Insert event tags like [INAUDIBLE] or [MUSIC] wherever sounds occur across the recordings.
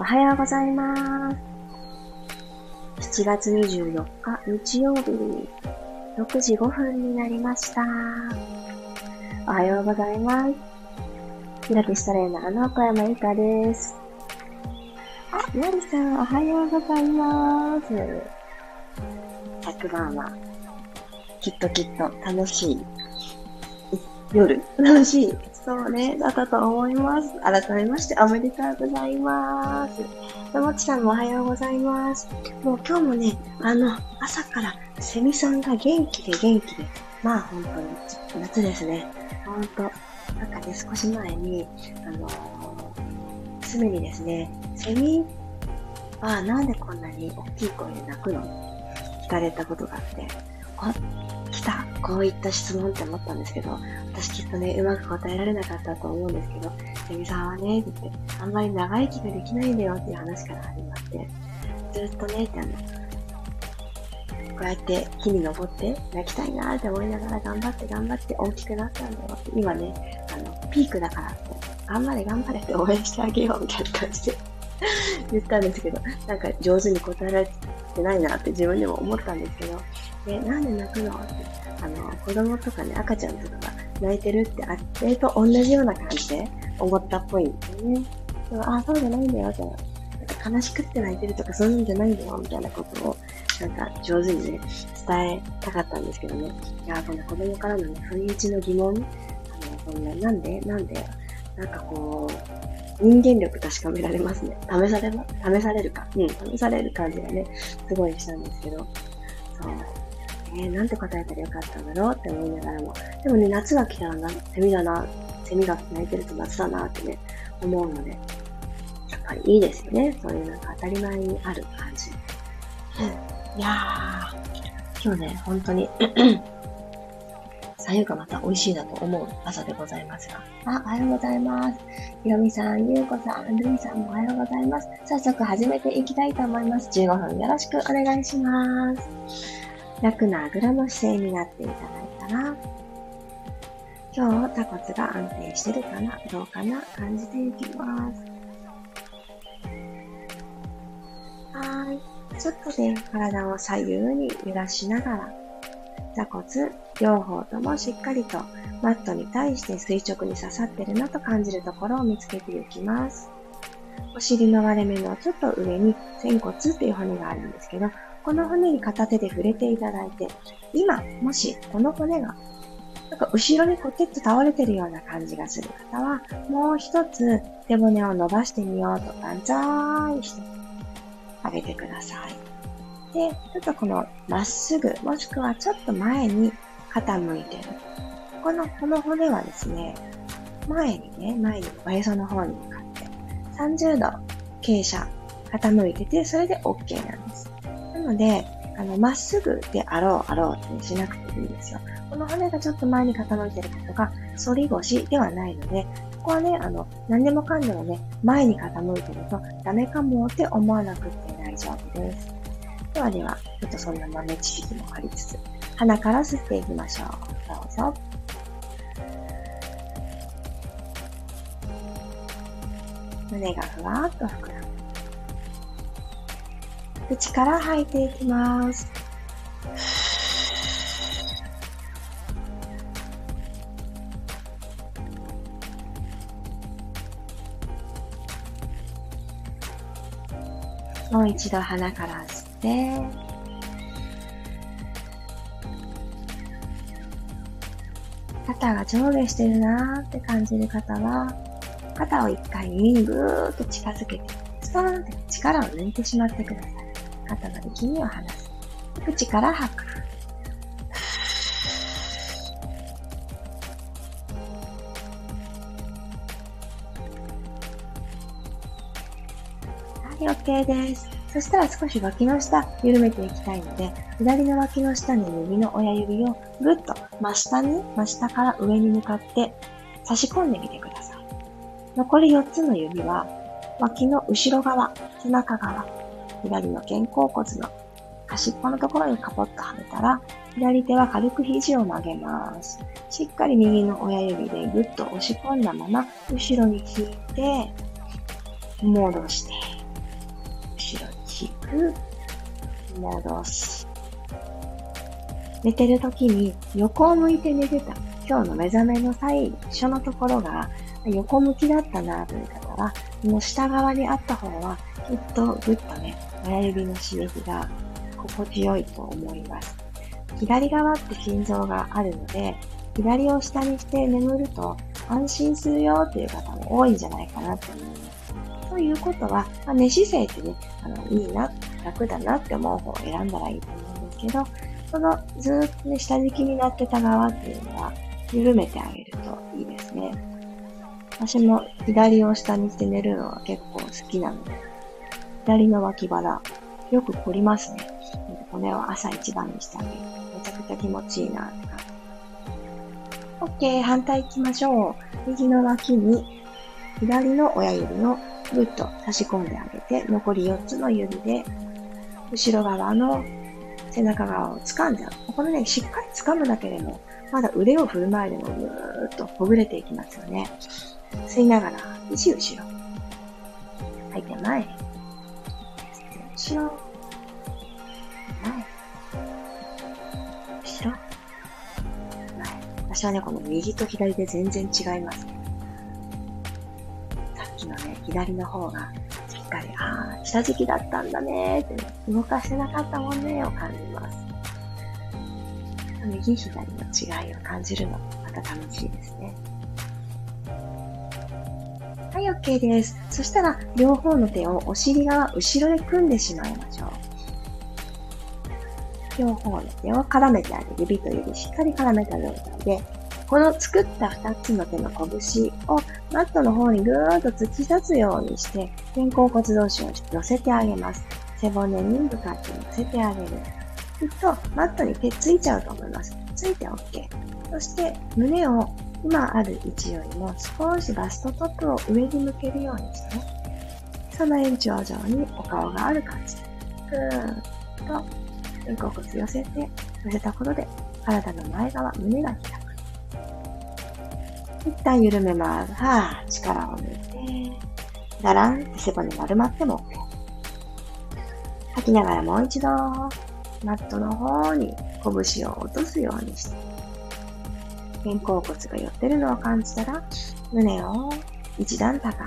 おはようございます。7月24日日曜日、6時5分になりました。おはようございます。ピラティストレーナーの小山由かです。あ、なりさん、おはようございます。昨晩は、きっときっと楽しい夜楽しいそうね、だったと思います。改めましておめでとうございます。ともちさんもおはようございます。もう今日もね、あの、朝からセミさんが元気で元気で、まあ本当に夏ですね。本当なんかね、少し前に、あのー、娘にですね、セミはなんでこんなに大きい声で鳴くの？聞かれたことがあって、来たこういった質問って思ったんですけど、私きっとね、うまく答えられなかったと思うんですけど、セミさんはね、って言って、あんまり長生きができないんだよっていう話から始まって、ずっとね、ってあの、こうやって木に登って泣きたいなって思いながら頑張って頑張って大きくなったんだよって、今ね、あの、ピークだからって、頑張れ頑張れって応援してあげようみたいな感じで [LAUGHS] 言ったんですけど、なんか上手に答えられてないなって自分でも思ったんですけど、で、なんで泣くのって、あの、子供とかね、赤ちゃんとかが泣いてるってあれと同じような感じで思ったっぽいんですよね。でもあ、そうじゃないんだよ、じゃなんか悲しくって泣いてるとかそういうんじゃないんだよ、みたいなことを、なんか上手にね、伝えたかったんですけどね。いや、この子供からのね、不意打ちの疑問、あの、こんな、なんでなんでなんかこう、人間力確かめられますね。試されま、試されるか。うん、試される感じがね、すごいしたんですけど。そう。えー、なんて答えたらよかったんだろうって思いながらも。でもね、夏が来たらな、セミだな、セミが鳴いてると夏だなってね、思うので、やっぱりいいですよね。そういうなんか当たり前にある感じ。いやー、今日ね、本当にさゆがまた美味しいなと思う朝でございますが。あ、おはようございます。ひろみさん、ゆうこさん、るいさんもおはようございます。早速始めていきたいと思います。15分よろしくお願いします。楽なあぐらの姿勢になっていただいたら、今日、座骨が安定してるかなどうかな感じていきます。はい。ちょっと、ね、体を左右に揺らしながら、座骨、両方ともしっかりとマットに対して垂直に刺さってるなと感じるところを見つけていきます。お尻の割れ目のちょっと上に仙骨っていう骨があるんですけど、この骨に片手で触れていただいて、今、もしこの骨が、なんか後ろにコテッと倒れてるような感じがする方は、もう一つ手骨を伸ばしてみようと万歳してあげてください。で、ちょっとこのまっすぐ、もしくはちょっと前に傾いてる。この、この骨はですね、前にね、前におへその方に向かって、30度傾斜傾いてて、それで OK なんです。ので、あの、まっすぐであろうあろうってしなくていいんですよ。この骨がちょっと前に傾いてることが、反り腰ではないので、ここはね、あの、何でもかんでもね、前に傾いてるとダメかもって思わなくて大丈夫です。ではでは、ちょっとそんな豆知識もありつつ、鼻から吸っていきましょう。どうぞ。胸がふわーっと膨らむ。口から吐いていきます。もう一度鼻から吸って、肩が上下してるなーって感じる方は、肩を一回耳にぐーっと近づけて、ストーンって力を抜いてしまってください。肩の力みを離す。口から吐く。はい、OK です。そしたら少し脇の下、緩めていきたいので、左の脇の下に右の親指をぐっと真下に、真下から上に向かって差し込んでみてください。残り4つの指は、脇の後ろ側、背中側、左の肩甲骨の端っこのところにカポッとはめたら、左手は軽く肘を曲げます。しっかり右の親指でぐっと押し込んだまま、後ろに引いて、戻して、しく戻す。寝てる時に横を向いて寝てた。今日の目覚めの際、一緒のところが横向きだったなという方は、この下側にあった方は、きっとぐっとね、親指の刺激が心地よいと思います。左側って心臓があるので、左を下にして眠ると安心するよっていう方も多いんじゃないかなと思います。ということは、まあ、寝姿勢ってね、あの、いいな、楽だなって思う方を選んだらいいと思うんですけど、そのずーっとね、下敷きになってた側っていうのは、緩めてあげるといいですね。私も左を下にして寝るのは結構好きなので、左の脇腹、よく凝りますね。骨を朝一番にしてあげる。めちゃくちゃ気持ちいいなって感じ。OK、反対行きましょう。右の脇に、左の親指をぐっと差し込んであげて、残り4つの指で、後ろ側の背中側を掴んじゃう。これね、しっかり掴むだけでも、まだ腕を振る前でもぐーっとほぐれていきますよね。吸いながら、一後ろ。吐いて前。後ろ。前。後ろ。前。私はね、この右と左で全然違います。さっきのね、左の方がしっかり、ああ、下敷きだったんだねって、ね、動かしてなかったもんねを感じます。右左の違いを感じるの、また楽しいですね。はい、OK です。そしたら、両方の手をお尻側、後ろで組んでしまいましょう。両方の手を絡めてあげる。指と指しっかり絡めた状態で、この作った二つの手の拳をマットの方にぐーっと突き立つようにして、肩甲骨同士を寄せてあげます。背骨に向かって寄せてあげる。きっとマットに手ついちゃうと思います。ついて OK。そして胸を今ある位置よりも少しバストトップを上に向けるようにして、その延長上にお顔がある感じで、ぐーっと肩甲骨寄せて、寄せたことで体の前側、胸が開く。一旦緩めます。はぁ、力を抜いて、だらんって背骨丸まっても OK。吐きながらもう一度、マットの方に拳を落とすようにして、肩甲骨が寄ってるのを感じたら、胸を一段高く。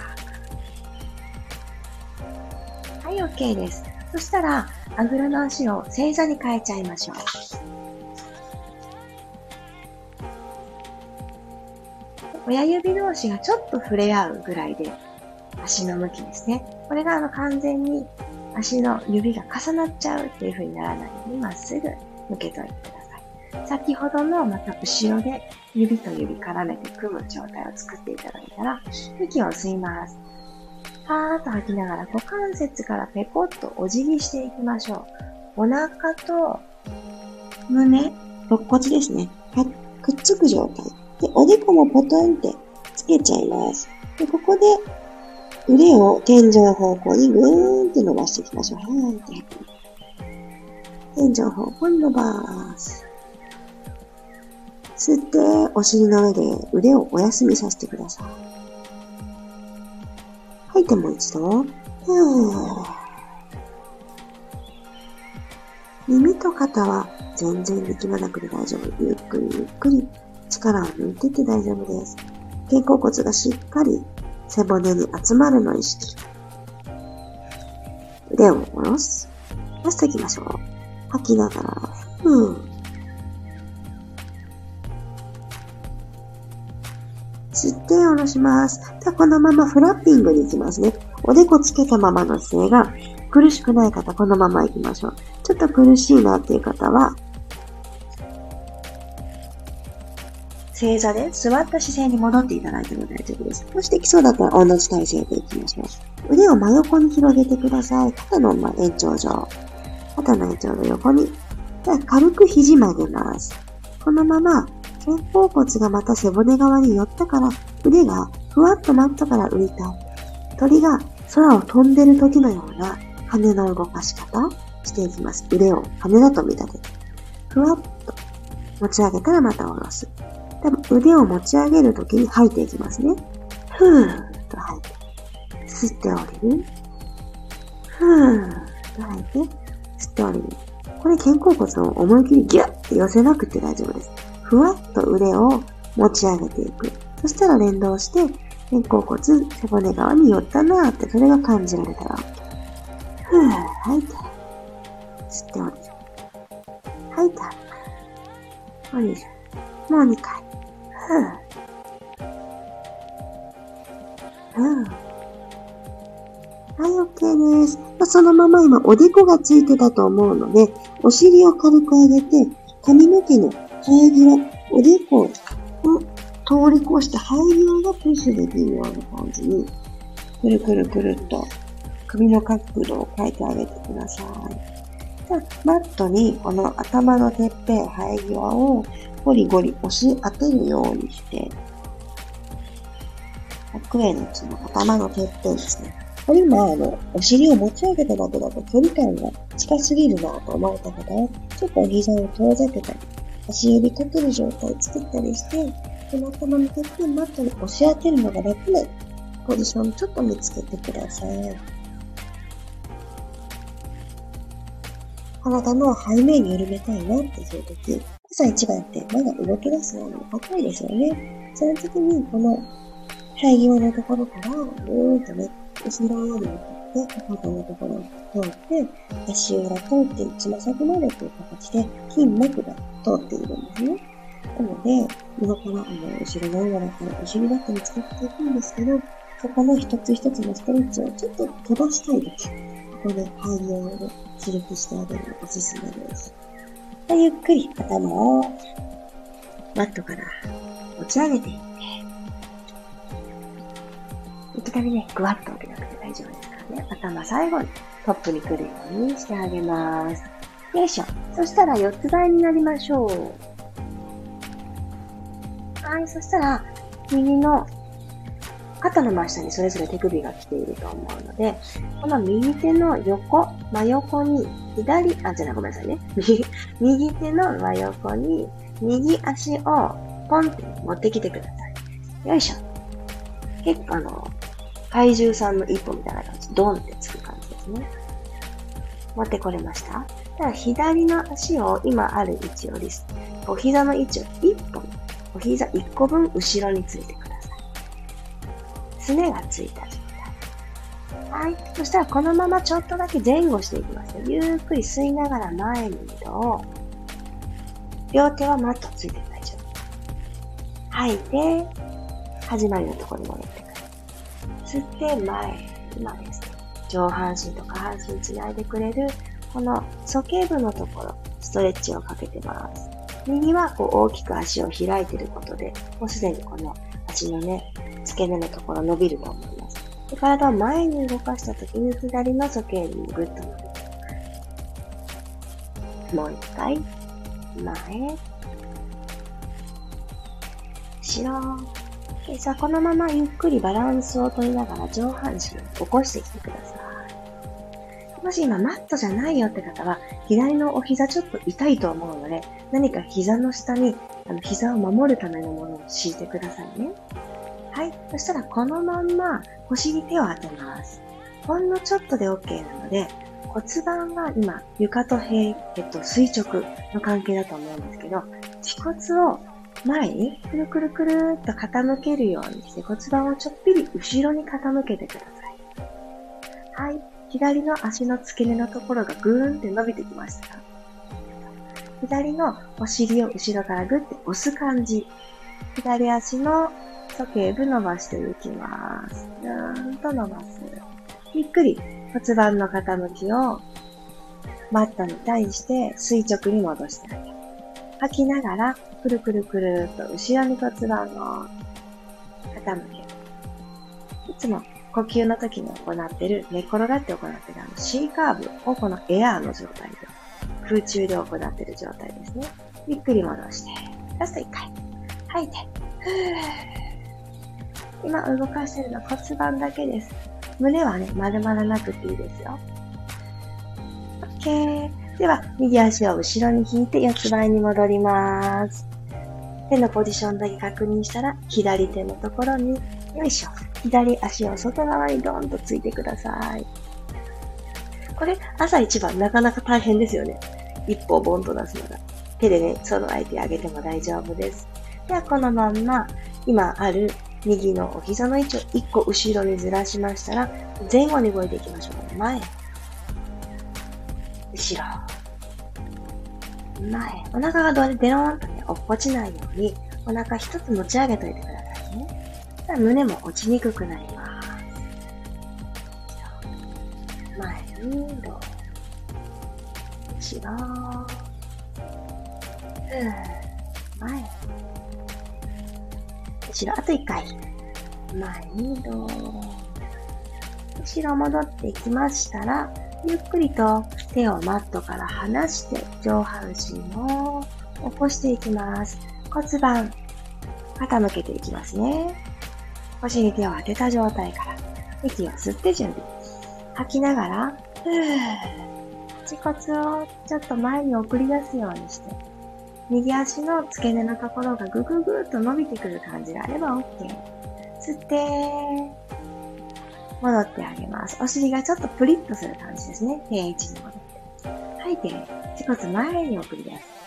はい、OK です。そしたら、あぐらの足を正座に変えちゃいましょう。親指同士がちょっと触れ合うぐらいで足の向きですね。これがあの完全に足の指が重なっちゃうっていう風にならないようにまっすぐ向けといてください。先ほどのまた後ろで指と指絡めて組む状態を作っていただいたら、息を吸います。パーッと吐きながら股関節からペコッとお辞儀していきましょう。お腹と胸、肋骨ですね。くっつく状態。で、おでこもポトンってつけちゃいます。で、ここで腕を天井方向にぐーんって伸ばしていきましょう。はいって。天井方向に伸ばす。吸って、お尻の上で腕をお休みさせてください。吐いてもう一度。耳と肩は全然力まなくて大丈夫。ゆっくりゆっくり力を抜いてって大丈夫です。肩甲骨がしっかり背骨に集まるの意識。腕を下ろす。出していきましょう。吐きながら、ふー。吸って下ろします。でこのままフラッピングに行きますね。おでこつけたままの姿勢が苦しくない方、このまま行きましょう。ちょっと苦しいなっていう方は、正座で座った姿勢に戻っていただいても大丈夫です。もしできそうだったら同じ体勢でいきましょう。腕を真横に広げてください。肩の延長上。肩の延長の横に。では軽く肘曲げます。このまま肩甲骨がまた背骨側に寄ったから腕がふわっとマットから浮いた。鳥が空を飛んでる時のような羽の動かし方していきます。腕を羽だと見立てて。ふわっと持ち上げたらまた下ろす。多分腕を持ち上げるときに吐いていきますね。ふーっと吐いて。吸って降りる。ふーっと吐いて、吸って降りる。これ肩甲骨を思い切りギュッて寄せなくて大丈夫です。ふわっと腕を持ち上げていく。そしたら連動して、肩甲骨、背骨側に寄ったなーって、それが感じられたら。ふぅ、吐いて。吸って降りる。吐い。て。降りる。もう2回。ふぅ。ふぅ。はい、OK です。まあそのまま今、おでこがつい。てたと思うので、お尻を軽く上げて、髪の毛の生え際、おでこを通り越して生え際がプッシュできるような感じに、くるくるくるっと首の角度を変えてあげてください。じゃあ、マットにこの頭のてっぺん、生え際をゴリゴリ押し当てるようにして、奥へのその頭のてっぺんですね。これ今、あの、お尻を持ち上げただけだと距離感が近すぎるなと思われた方は、ちょっとお膝を遠ざけたり、足指かける状態作ったりして、この頭のてマットに押し当てるのが楽なポジションちょっと見つけてください。体の背面に緩めたいなっていう時、朝一番ってまだ動き出すのに赤いですよね。その時に、この生え際のところから、ぐーっとね、後ろより向かって、肩のところを通って、足裏通って、つま先までという形で筋膜が通っているんですね。なので、今から、あの、後ろの裏から後ろだったり使っていくんですけど、そこの一つ一つのストレッチをちょっと飛ばしたい時、ここで肺を刺激してあげるのおすすめです。でゆっくり頭をマットから持ち上げていって、いきなりね、ぐわっと起きなくて大丈夫ですね。頭最後にトップに来るようにしてあげます。よいしょ。そしたら四つ倍になりましょう。はい、そしたら、右の肩の真下にそれぞれ手首が来ていると思うので、この右手の横、真横に、左、あ、じゃない、ごめんなさいね。右、[LAUGHS] 右手の真横に、右足をポンって持ってきてください。よいしょ。結構あの、怪獣さんの一歩みたいな感じ、ドンってつく感じですね。持ってこれましたただ左の足を今ある位置より、お膝の位置を一本、お膝一個分後ろについてくださいすねがついた状態。はい。そしたらこのままちょっとだけ前後していきますよ。ゆっくり吸いながら前に移動。両手はマットついて大丈夫。吐いて、始まりのところに戻って。吸って前、今です。上半身と下半身つないでくれる、この鼠径部のところ、ストレッチをかけてます。右はこう大きく足を開いてることで、もうすでにこの足のね、付け根のところ伸びると思います。で体を前に動かした時に左の鼠径部にぐっと伸びてもう一回、前、後ろ。さあ、このままゆっくりバランスを取りながら上半身を起こしてきてください。もし今マットじゃないよって方は、左のお膝ちょっと痛いと思うので、何か膝の下にあの膝を守るためのものを敷いてくださいね。はい。そしたらこのまんま腰に手を当てます。ほんのちょっとで OK なので、骨盤が今床と平、えっと、垂直の関係だと思うんですけど、恥骨を前にくるくるくるっと傾けるようにして骨盤をちょっぴり後ろに傾けてください。はい。左の足の付け根のところがぐーんって伸びてきました左のお尻を後ろからぐって押す感じ。左足の鼠径部伸ばしていきます。ぐーんと伸ばす。ゆっくり骨盤の傾きをマットに対して垂直に戻してあげる。吐きながら、くるくるくるっと後ろに骨盤を傾ける。いつも呼吸の時に行っている、寝転がって行っているあの C カーブをこのエアーの状態で、空中で行っている状態ですね。ゆっくり戻して、ラスト1回。吐いて、[SIGHS] 今動かしているのは骨盤だけです。胸はね、丸まらなくていいですよ。OK。では、右足を後ろに引いて四つ倍に戻ります。手のポジションだけ確認したら、左手のところに、よいしょ。左足を外側にドーンとついてください。これ、朝一番なかなか大変ですよね。一歩ボンと出すのが。手でね、その相手上げても大丈夫です。では、このまんま、今ある右のお膝の位置を一個後ろにずらしましたら、前後に動いていきましょう。前。後ろ。前。お腹がどれデローンとね、落っこちないように、お腹一つ持ち上げといてくださいね。胸も落ちにくくなります。前に、どう後ろ。ふ。前。後ろ、あと一回。前に、どう後ろ戻っていきましたら、ゆっくりと手をマットから離して上半身を起こしていきます。骨盤、傾けていきますね。腰に手を当てた状態から、息を吸って準備。吐きながら、ふぅ、恥骨をちょっと前に送り出すようにして、右足の付け根のところがぐぐぐっと伸びてくる感じがあれば OK。吸って、戻ってあげます。お尻がちょっとプリッとする感じですね。定位置に戻って。吐いて、恥骨前に送り出す。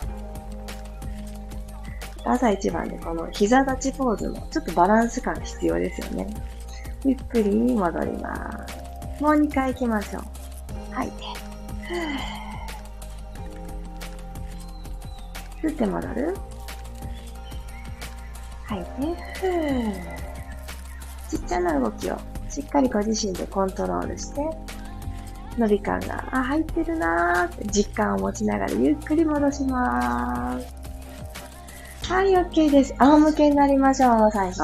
朝一番でこの膝立ちポーズもちょっとバランス感必要ですよね。ゆっくり戻ります。もう2回行きましょう。吐いて。吸って戻る。吐いて。ちっちゃな動きをしっかりご自身でコントロールして、伸び感が、あ、入ってるなーって実感を持ちながらゆっくり戻します。はい、OK です。仰向けになりましょう、最初。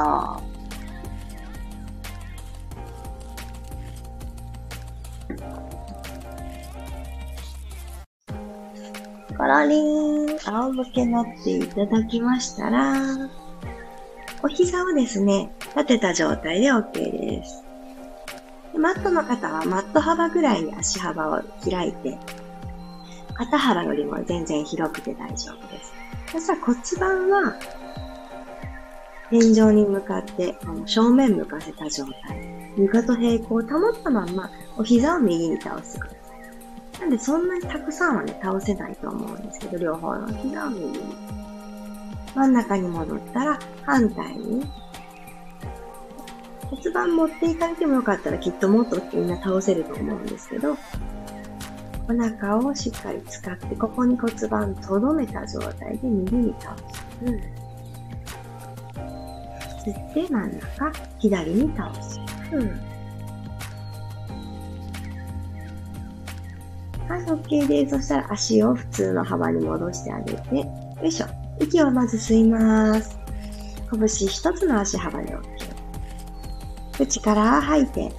コロリン、仰向けになっていただきましたら、お膝をですね、立てた状態で OK です。でマットの方はマット幅ぐらいに足幅を開いて、肩幅よりも全然広くて大丈夫です。そしたら骨盤は天井に向かってあの正面向かせた状態。床と平行を保ったままお膝を右に倒してください。なんでそんなにたくさんはね、倒せないと思うんですけど、両方の膝を右に。真ん中に戻ったら反対に骨盤持っていかれてもよかったらきっともっとみんな倒せると思うんですけど、お腹をしっかり使って、ここに骨盤とどめた状態で右に倒す。うん。吸って真ん中、左に倒す。うん。はい、OK です。そしたら足を普通の幅に戻してあげて、よいしょ。息をまず吸います。拳一つの足幅で OK。口から吐いて、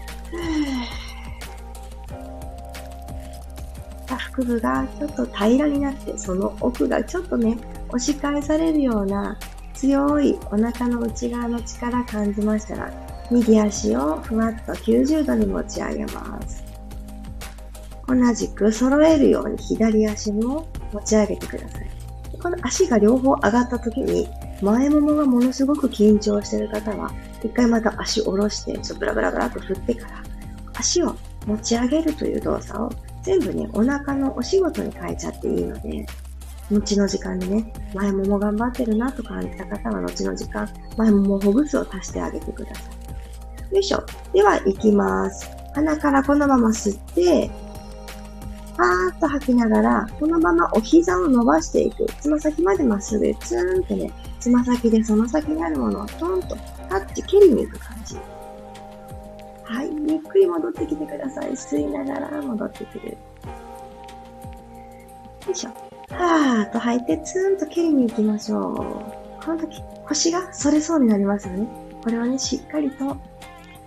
下腹部がちょっと平らになって、その奥がちょっとね、押し返されるような強いお腹の内側の力感じましたら、右足をふわっと90度に持ち上げます。同じく揃えるように左足も持ち上げてください。この足が両方上がった時に前ももがものすごく緊張している方は一回また足を下ろして、ちょっとブラブラブラと振ってから、足を持ち上げるという動作を全部ね、お腹のお仕事に変えちゃっていいので、後の時間にね、前もも頑張ってるなと感じた方は、後の時間、前ももほぐすを足してあげてください。よいしょ。では、行きます。鼻からこのまま吸って、パーッと吐きながら、このままお膝を伸ばしていく。つま先までまっすぐ、ツーンってね、つま先でその先にあるものをトンとタッチ、蹴りに行く感じ。はい。ゆっくり戻ってきてください。吸いながら戻ってくる。よいしょ。はーっと吐いて、ツーンと蹴りに行きましょう。この時、腰が反れそうになりますよね。これをね、しっかりと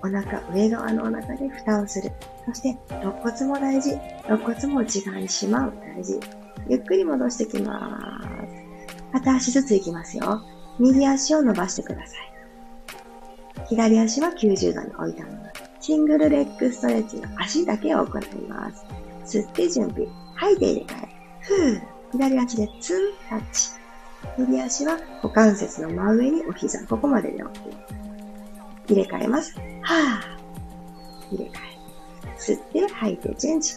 お腹、上側のお腹で蓋をする。そして、肋骨も大事。肋骨も内側にしまう。大事。ゆっくり戻してきます。片足ずつ行きますよ。右足を伸ばしてください。左足は90度に置いたまま。シングルレッグストレッチの足だけを行います。吸って準備。吐いて入れ替え。ふぅ。左足でツンタッチ。右足は股関節の真上にお膝。ここまでで OK。入れ替えます。はぁ。入れ替え。吸って吐いてチェンジ。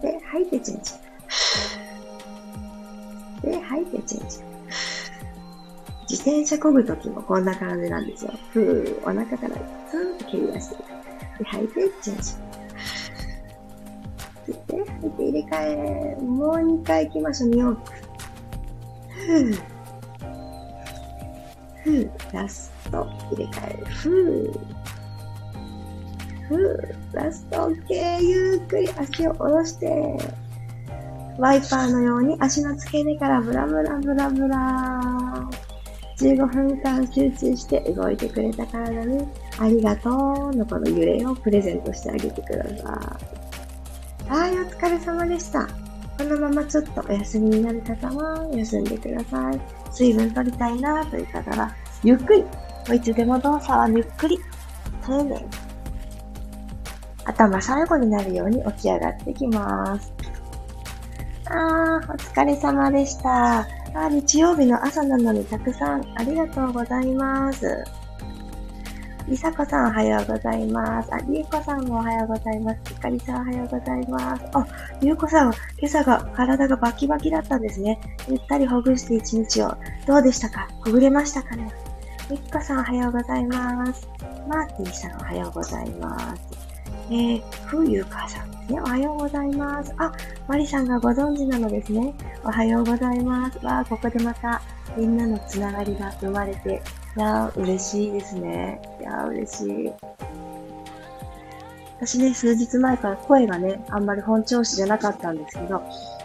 で、吐いてチェンジ。で、吐いてチェンジ。自転車漕ぐときもこんな感じなんですよ。ふー、お腹からスーンと蹴り出してい。で、吐いてチェンジ。吸って、吐いて入れ替え。もう2回行きましょう、2往復。ふー。ふー、ラスト、入れ替え。ふー。ふー、ラスト OK。ゆっくり足を下ろして、ワイパーのように足の付け根からブラブラブラブラ。15分間集中して動いてくれた体にありがとうのこの揺れをプレゼントしてあげてください。はい、お疲れ様でした。このままちょっとお休みになる方は休んでください。水分取りたいなという方は、ゆっくり、いつでも動作はゆっくり、丁寧に。頭最後になるように起き上がってきます。あー、お疲れ様でした。あ、日曜日の朝なのにたくさんありがとうございます。りさこさんおはようございます。あ、りえこさんもおはようございます。ひかりさんおはようございます。あ、りえこさん今朝が体がバキバキだったんですね。ゆったりほぐして一日を。どうでしたか？ほぐれましたかね？みっこさんおはようございます。マーティーさんおはようございます。えー、ふうゆうかさんですね。おはようございます。あ、マリさんがご存知なのですね。おはようございます。わあ、ここでまたみんなのつながりが生まれて、いやー、嬉しいですね。いやー、嬉しい。私ね、数日前から声がね、あんまり本調子じゃなかったんですけど、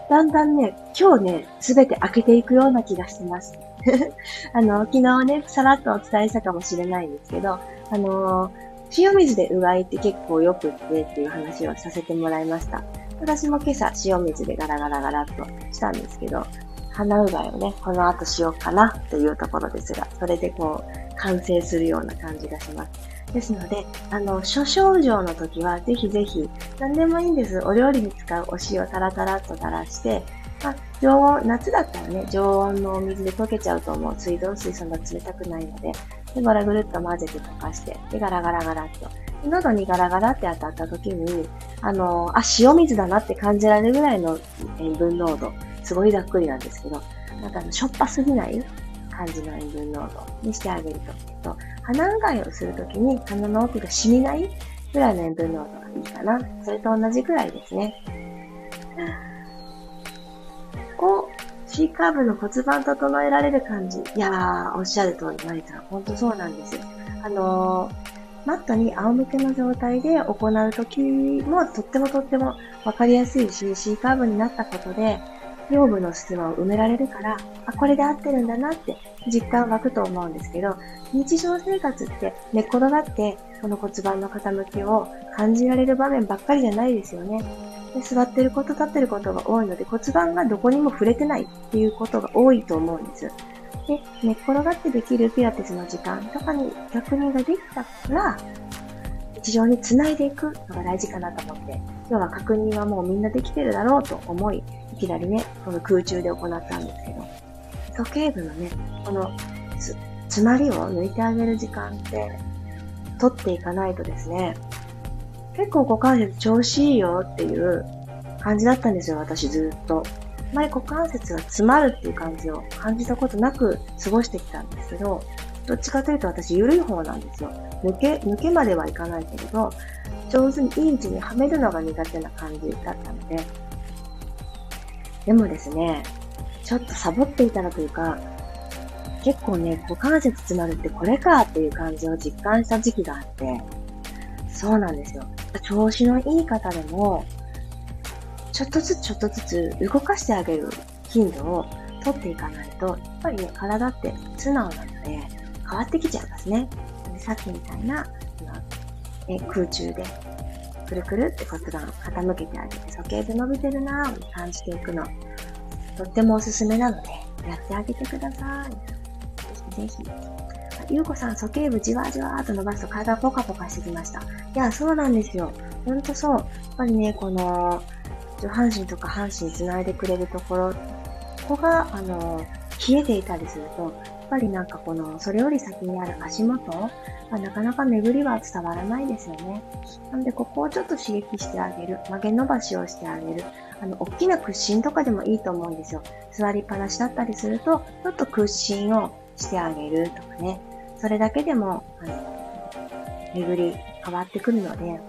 だんだんね、今日ね、すべて開けていくような気がしてます。[LAUGHS] あの、昨日ね、さらっとお伝えしたかもしれないんですけど、あのー塩水でうがいって結構よくってっていう話をさせてもらいました。私も今朝塩水でガラガラガラっとしたんですけど、鼻うがいをね、この後しようかなというところですが、それでこう、完成するような感じがします。ですので、あの、諸症状の時は、ぜひぜひ、何でもいいんです。お料理に使うお塩タラタラっと垂らして、まあ、常温、夏だったらね、常温のお水で溶けちゃうと思う。水道水そんな冷たくないので、で、ぐらぐるっと混ぜて溶かして、で、ガラガラガラっと。喉にガラガラって当たった時に、あの、あ、塩水だなって感じられるぐらいの塩分濃度。すごいざっくりなんですけど、なんかしょっぱすぎない感じの塩分濃度にしてあげると。と鼻うがいをするときに鼻の奥が染みないぐらいの塩分濃度がいいかな。それと同じぐらいですね。こう、C カーブの骨盤整えられる感じ。いやー、おっしゃる通り、マリさん。ほんとそうなんですよ。あのー、マットに仰向けの状態で行うときもとってもとってもわかりやすいし、C カーブになったことで、腰部の隙間を埋められるから、あ、これで合ってるんだなって実感湧くと思うんですけど、日常生活って寝転がってこの骨盤の傾きを感じられる場面ばっかりじゃないですよね。で座ってること立ってることが多いので骨盤がどこにも触れてないっていうことが多いと思うんです。で、寝っ転がってできるピラティスの時間とかに逆にができたら、日常に繋いでいくのが大事かなと思って、今日は確認はもうみんなできてるだろうと思い、いきなりね、この空中で行ったんですけど、時計部のね、このつ、詰まりを抜いてあげる時間って、取っていかないとですね、結構股関節調子いいよっていう感じだったんですよ、私ずっと。あまり股関節が詰まるっていう感じを感じたことなく過ごしてきたんですけど、どっちかというと私緩い方なんですよ。抜け、抜けまではいかないけれど、上手にいい位置にはめるのが苦手な感じだったので、でもですね、ちょっとサボっていたらというか、結構ね、股関節詰まるってこれかっていう感じを実感した時期があって、そうなんですよ。調子のいい方でも、ちょっとずつちょっとずつ動かしてあげる頻度を取っていかないと、やっぱりね、体って素直なので変わってきちゃいますね。でさっきみたいな、え空中でくるくるって骨盤傾けてあげて、鼠径で伸びてるなぁ感じていくの、とってもおすすめなので、やってあげてください。ぜひぜひ。ゆうこさん、鼠径部じわじわーと伸ばすと体ポカポカしてきました。いや、そうなんですよ。ほんとそう。やっぱりね、この、上半身とか半身つないでくれるところ、ここが、あの、冷えていたりすると、やっぱりなんかこの、それより先にある足元はなかなか巡りは伝わらないですよね。なので、ここをちょっと刺激してあげる。曲げ伸ばしをしてあげる。あの、大きな屈伸とかでもいいと思うんですよ。座りっぱなしだったりすると、ちょっと屈伸をしてあげるとかね。それだけでも、あの、巡り変わってくるので、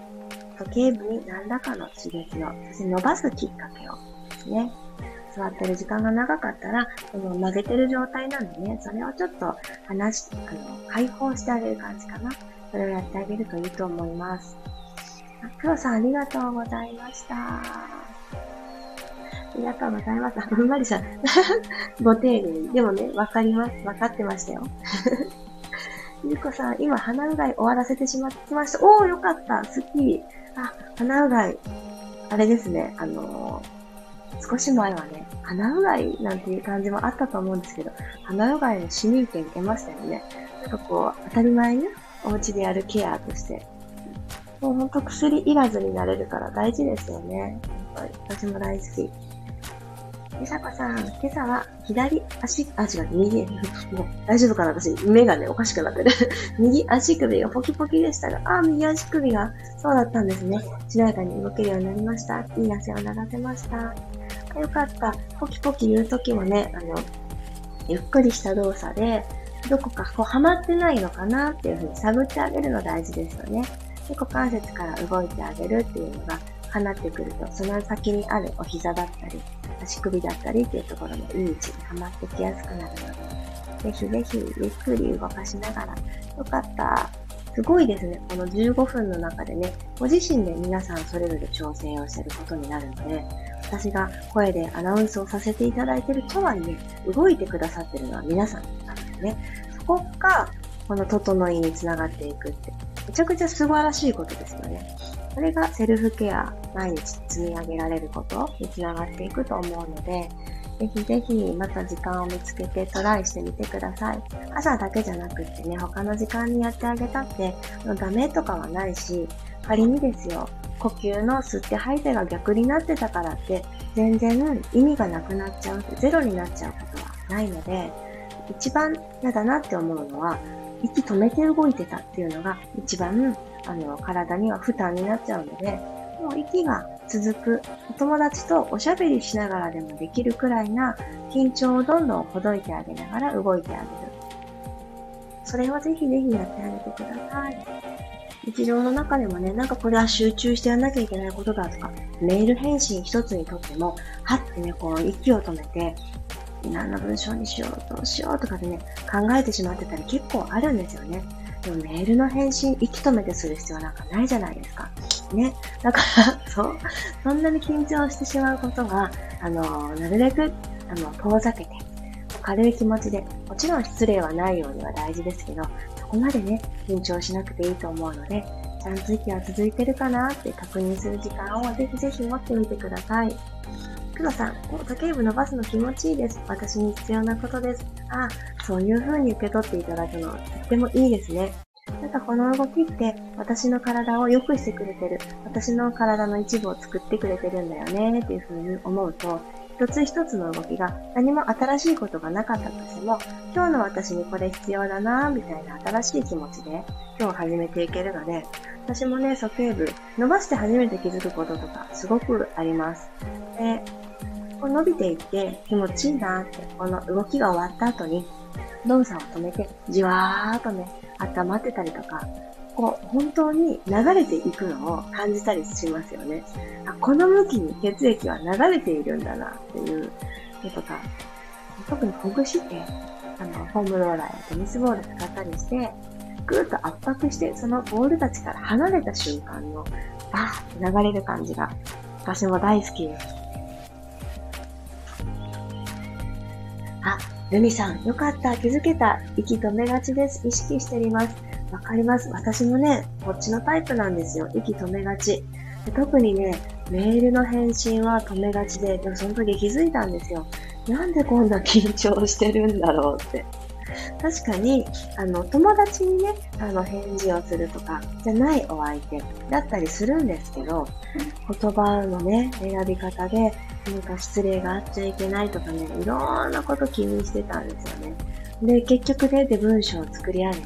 時計部に何らかの刺激を、そして伸ばすきっかけをですね。座ってる時間が長かったら、この曲げてる状態なんでね、それをちょっと離し、あの、解放してあげる感じかな。それをやってあげるといいと思います。あ黒さんありがとうございました。ありがとうございます。ふんまりさん。[LAUGHS] ご丁寧に。でもね、わかります。わかってましたよ。[LAUGHS] ゆうこさん、今、鼻うがい終わらせてしまってました。おー、よかった。スッキリ。あ、鼻うがい。あれですね。あのー、少し前はね、鼻うがいなんていう感じもあったと思うんですけど、鼻うがいの市民権得ましたよね。なんかこう、当たり前にお家でやるケアとして。もうほんと薬いらずになれるから大事ですよね。私も大好き。みさこさん、今朝は左足、あ、違う、右、もう大丈夫かな私、目がね、おかしくなってる。[LAUGHS] 右足首がポキポキでしたが、あ、右足首が、そうだったんですね。しなやかに動けるようになりました。いい汗を流せました。よかった。ポキポキ言うときもね、あの、ゆっくりした動作で、どこかこう、はまってないのかなっていうふうに探ってあげるの大事ですよね。で股関節から動いてあげるっていうのが、放ってくると、その先にあるお膝だったり、足首だったりっていうところのいい位置にはまってきやすくなるので、ぜひぜひゆっくり動かしながら、よかった。すごいですね。この15分の中でね、ご自身で皆さんそれぞれ調整をしてることになるので、私が声でアナウンスをさせていただいてるとはいえ、動いてくださってるのは皆さんなんでね。そこが、この整いにつながっていくって、めちゃくちゃ素晴らしいことですよね。それがセルフケア、毎日積み上げられることにつながっていくと思うので、ぜひぜひまた時間を見つけてトライしてみてください。朝だけじゃなくってね、他の時間にやってあげたって、ダメとかはないし、仮にですよ、呼吸の吸って吐いてが逆になってたからって、全然意味がなくなっちゃう、ゼロになっちゃうことはないので、一番嫌だなって思うのは、息止めて動いてたっていうのが一番あの、体には負担になっちゃうので、もう息が続く、お友達とおしゃべりしながらでもできるくらいな緊張をどんどんほどいてあげながら動いてあげる。それをぜひぜひやってあげてください。日常の中でもね、なんかこれは集中してやんなきゃいけないことだとか、メール返信一つにとっても、はってね、こう息を止めて、何の文章にしよう、どうしようとかでね、考えてしまってたり結構あるんですよね。でもメールの返信、息止めてする必要なんかないじゃないですか。ね。だから、[LAUGHS] そう、そんなに緊張してしまうことは、あの、なるべく、あの、遠ざけて、軽い気持ちで、もちろん失礼はないようには大事ですけど、そこまでね、緊張しなくていいと思うので、ちゃんと息は続いてるかなって確認する時間をぜひぜひ持ってみてください。黒さん、時計部伸ばすの気持ちいいです。私に必要なことです。あ、そういう風に受け取っていただくのはとってもいいですね。なんかこの動きって私の体を良くしてくれてる。私の体の一部を作ってくれてるんだよねっていう風に思うと、一つ一つの動きが何も新しいことがなかったとしても、今日の私にこれ必要だなみたいな新しい気持ちで今日始めていけるので、私もね、鼠径部伸ばして初めて気づくこととかすごくあります。で、こう伸びていって気持ちいいなって、この動きが終わった後に動作を止めてじわーっとね、温まってたりとか、こう、本当に流れていくのを感じたりしますよね。あ、この向きに血液は流れているんだなっていうのとか、特にほぐして、あの、ホームローラーやテニスボール使ったりして、ぐーっと圧迫して、そのボールたちから離れた瞬間の、バーって流れる感じが、私も大好きです。あ、ルミさん、よかった、気づけた。息止めがちです。意識してみます。わかります。私もね、こっちのタイプなんですよ。息止めがち。で特にね、メールの返信は止めがちで、でもその時気づいたんですよ。なんでこんな緊張してるんだろうって。確かに、あの、友達にね、あの、返事をするとか、じゃないお相手だったりするんですけど、言葉のね、選び方で、なんか失礼があっちゃいけないとかね、いろんなこと気にしてたんですよね。で、結局ね、で文章を作り上げて、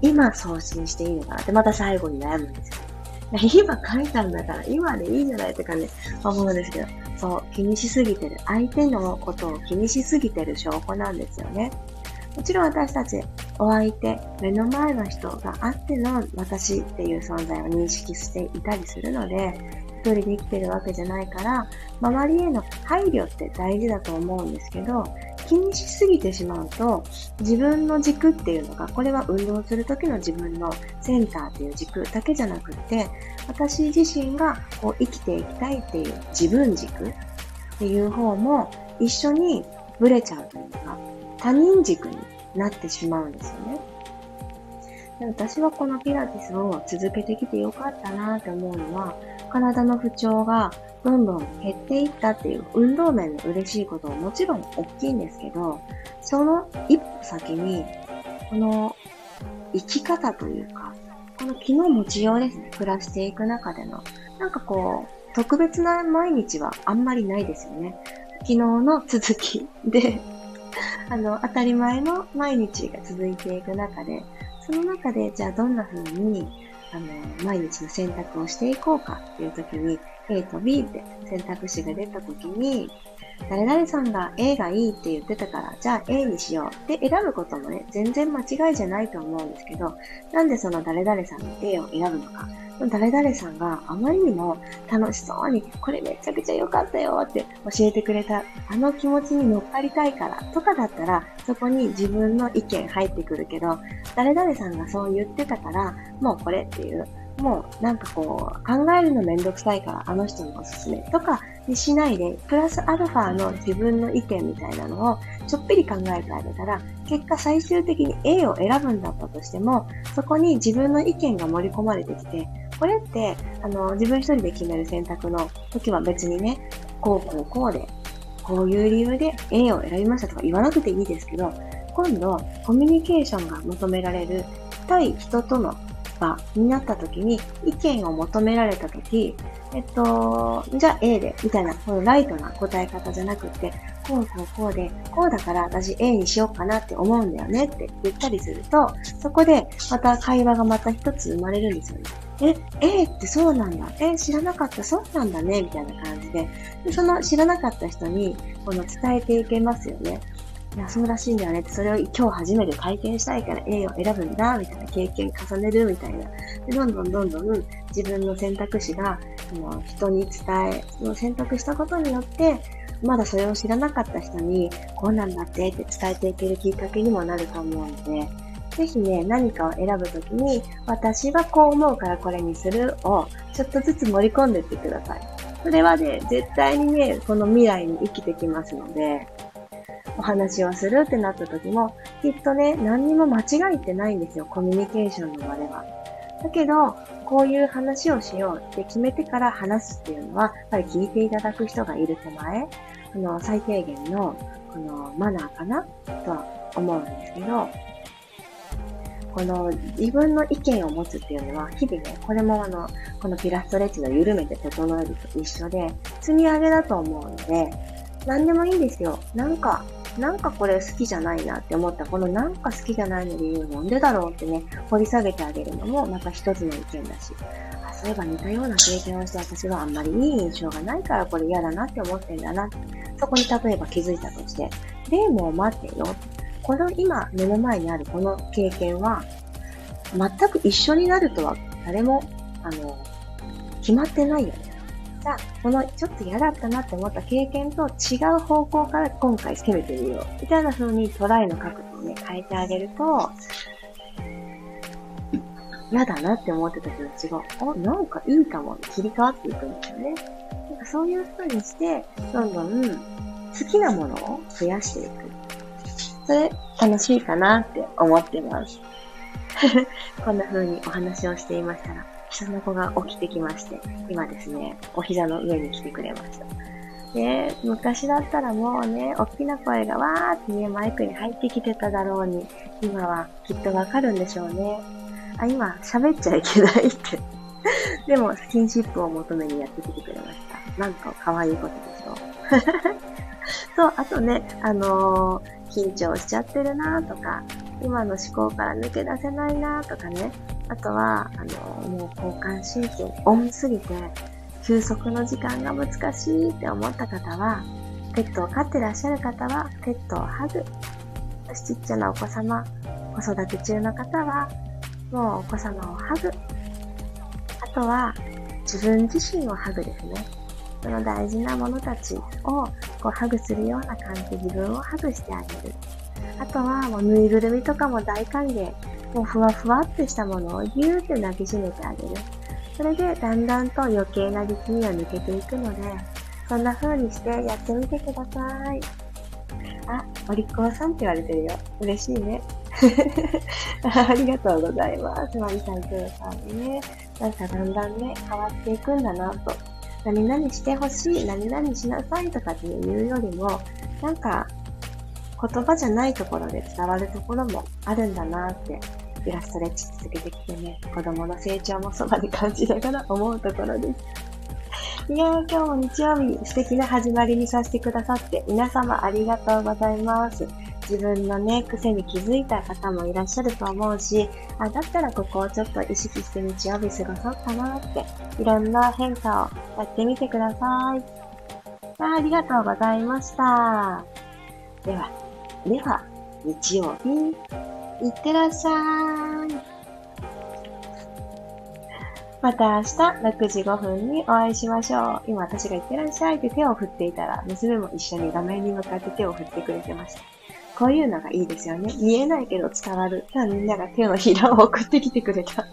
今送信していいのかなってまた最後に悩むんですよ。[LAUGHS] 今書いたんだから今でいいじゃないとかね、思うんですけど、そう、気にしすぎてる。相手のことを気にしすぎてる証拠なんですよね。もちろん私たち、お相手、目の前の人があっての私っていう存在を認識していたりするので、人で生きてるわけじゃないから、周りへの配慮って大事だと思うんですけど、気にしすぎてしまうと、自分の軸っていうのが、これは運動する時の自分のセンターっていう軸だけじゃなくって、私自身がこう生きていきたいっていう自分軸っていう方も一緒にブレちゃうというか、他人軸になってしまうんですよね。私はこのピラティスを続けてきてよかったなって思うのは、体の不調がどんどん減っていったっていう運動面の嬉しいことももちろん大きいんですけど、その一歩先に、この生き方というか、この気の持ちようですね、暮らしていく中での。なんかこう、特別な毎日はあんまりないですよね。昨日の続きで [LAUGHS] あの、当たり前の毎日が続いていく中で、その中で、じゃあどんな風に、あの、毎日の選択をしていこうかっていう時に、A と B って選択肢が出た時に、誰々さんが A がいいって言ってたから、じゃあ A にしようって選ぶこともね、全然間違いじゃないと思うんですけど、なんでその誰々さんの A を選ぶのか。誰々さんがあまりにも楽しそうに、これめちゃくちゃ良かったよって教えてくれた、あの気持ちに乗っかりたいからとかだったら、そこに自分の意見入ってくるけど、誰々さんがそう言ってたから、もうこれっていう、もうなんかこう、考えるのめんどくさいからあの人のおすすめとかにしないで、プラスアルファの自分の意見みたいなのをちょっぴり考えてあげたら、結果最終的に A を選ぶんだったとしても、そこに自分の意見が盛り込まれてきて、これって、あの、自分一人で決める選択の時は別にね、こうこうこうで、こういう理由で A を選びましたとか言わなくていいですけど、今度、コミュニケーションが求められる対人との場になった時に、意見を求められた時、えっと、じゃあ A で、みたいな、このライトな答え方じゃなくて、こうこうこうで、こうだから私 A にしようかなって思うんだよねって言ったりすると、そこでまた会話がまた一つ生まれるんですよね。え、A ってそうなんだ。え、知らなかった、そうなんだね、みたいな感じで。でその知らなかった人に、この伝えていけますよね。いや、そうらしいんだよねって、それを今日初めて体験したいから A を選ぶんだ、みたいな経験重ねるみたいな。でどんどんどんどん自分の選択肢が、の人に伝え、その選択したことによって、まだそれを知らなかった人に、こうなんだってって伝えていけるきっかけにもなると思うので、ぜひね、何かを選ぶときに、私はこう思うからこれにするを、ちょっとずつ盛り込んでいってください。それはね、絶対にね、この未来に生きてきますので、お話をするってなった時も、きっとね、何にも間違いってないんですよ、コミュニケーションの場では。だけど、こういう話をしようって決めてから話すっていうのは、やっぱり聞いていただく人がいる手前、この最低限の、このマナーかな？とは思うんですけど、この自分の意見を持つっていうのは、日々ね、これもあの、このピラストレッチの緩めて整えると一緒で、積み上げだと思うので、何でもいいんですよ。なんか、なんかこれ好きじゃないなって思った、このなんか好きじゃないの理由なんでだろうってね、掘り下げてあげるのもまた一つの意見だし、あそういえば似たような経験をして私はあんまりいい印象がないからこれ嫌だなって思ってんだな。そこに例えば気づいたとして、でも待ってよ。この今目の前にあるこの経験は、全く一緒になるとは誰も、あの、決まってないよね。じゃ、このちょっと嫌だったなって思った経験と違う方向から今回攻めてみよう。みたいな風にトライの角度をね、変えてあげると、嫌だなって思ってた気持ちが、あ、なんかいいかも、切り替わっていくんですよね。なんかそういう風にして、どんどん好きなものを増やしていく。それ、楽しいかなって思ってます。[LAUGHS] こんな風にお話をしていましたら、下の子が起きてきまして、今ですね、お膝の上に来てくれました。で、昔だったらもうね、大きな声がわーってね、マイクに入ってきてただろうに、今はきっとわかるんでしょうね。あ、今、喋っちゃいけないって [LAUGHS] でも、スキンシップを求めにやってきてくれました。なんか可愛いことでしょ [LAUGHS] そう、あとね、あのー、緊張しちゃってるなとか、今の思考から抜け出せないなとかね。あとは、あの、もう交感神経、重すぎて、休息の時間が難しいって思った方は、ペットを飼ってらっしゃる方は、ペットをハグ。ちっちゃなお子様、子育て中の方は、もうお子様をハグ。あとは、自分自身をハグですね。その大事なものたちをこうハグするような感じで自分をハグしてあげる。あとは、もうぬいぐるみとかも大歓迎。もうふわふわってしたものをギューって抱きしめてあげる。それでだんだんと余計な力みは抜けていくので、そんな風にしてやってみてください。あ、お利口さんって言われてるよ。嬉しいね。[LAUGHS] ありがとうございます。マリさん、クーさんね。なんかだんだんね、変わっていくんだなと。何々してほしい、何々しなさいとかっていうよりも、なんか言葉じゃないところで伝わるところもあるんだなって、イラストレッチ続けてきてね、子供の成長もそばで感じながら思うところです。いやー、今日も日曜日素敵な始まりにさせてくださって皆様ありがとうございます。自分のね、癖に気づいた方もいらっしゃると思うし、あ、だったらここをちょっと意識して日曜日過ごそうかなって、いろんな変化をやってみてください。あありがとうございました。では、では、日曜日、いってらっしゃい。また明日6時5分にお会いしましょう。今私がいってらっしゃいって手を振っていたら、娘も一緒に画面に向かって手を振ってくれてました。こういうのがいいですよね。見えないけど伝わる。今日みんなが手のひらを送ってきてくれた。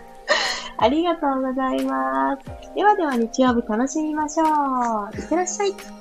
[LAUGHS] ありがとうございます。ではでは日曜日楽しみましょう。いってらっしゃい。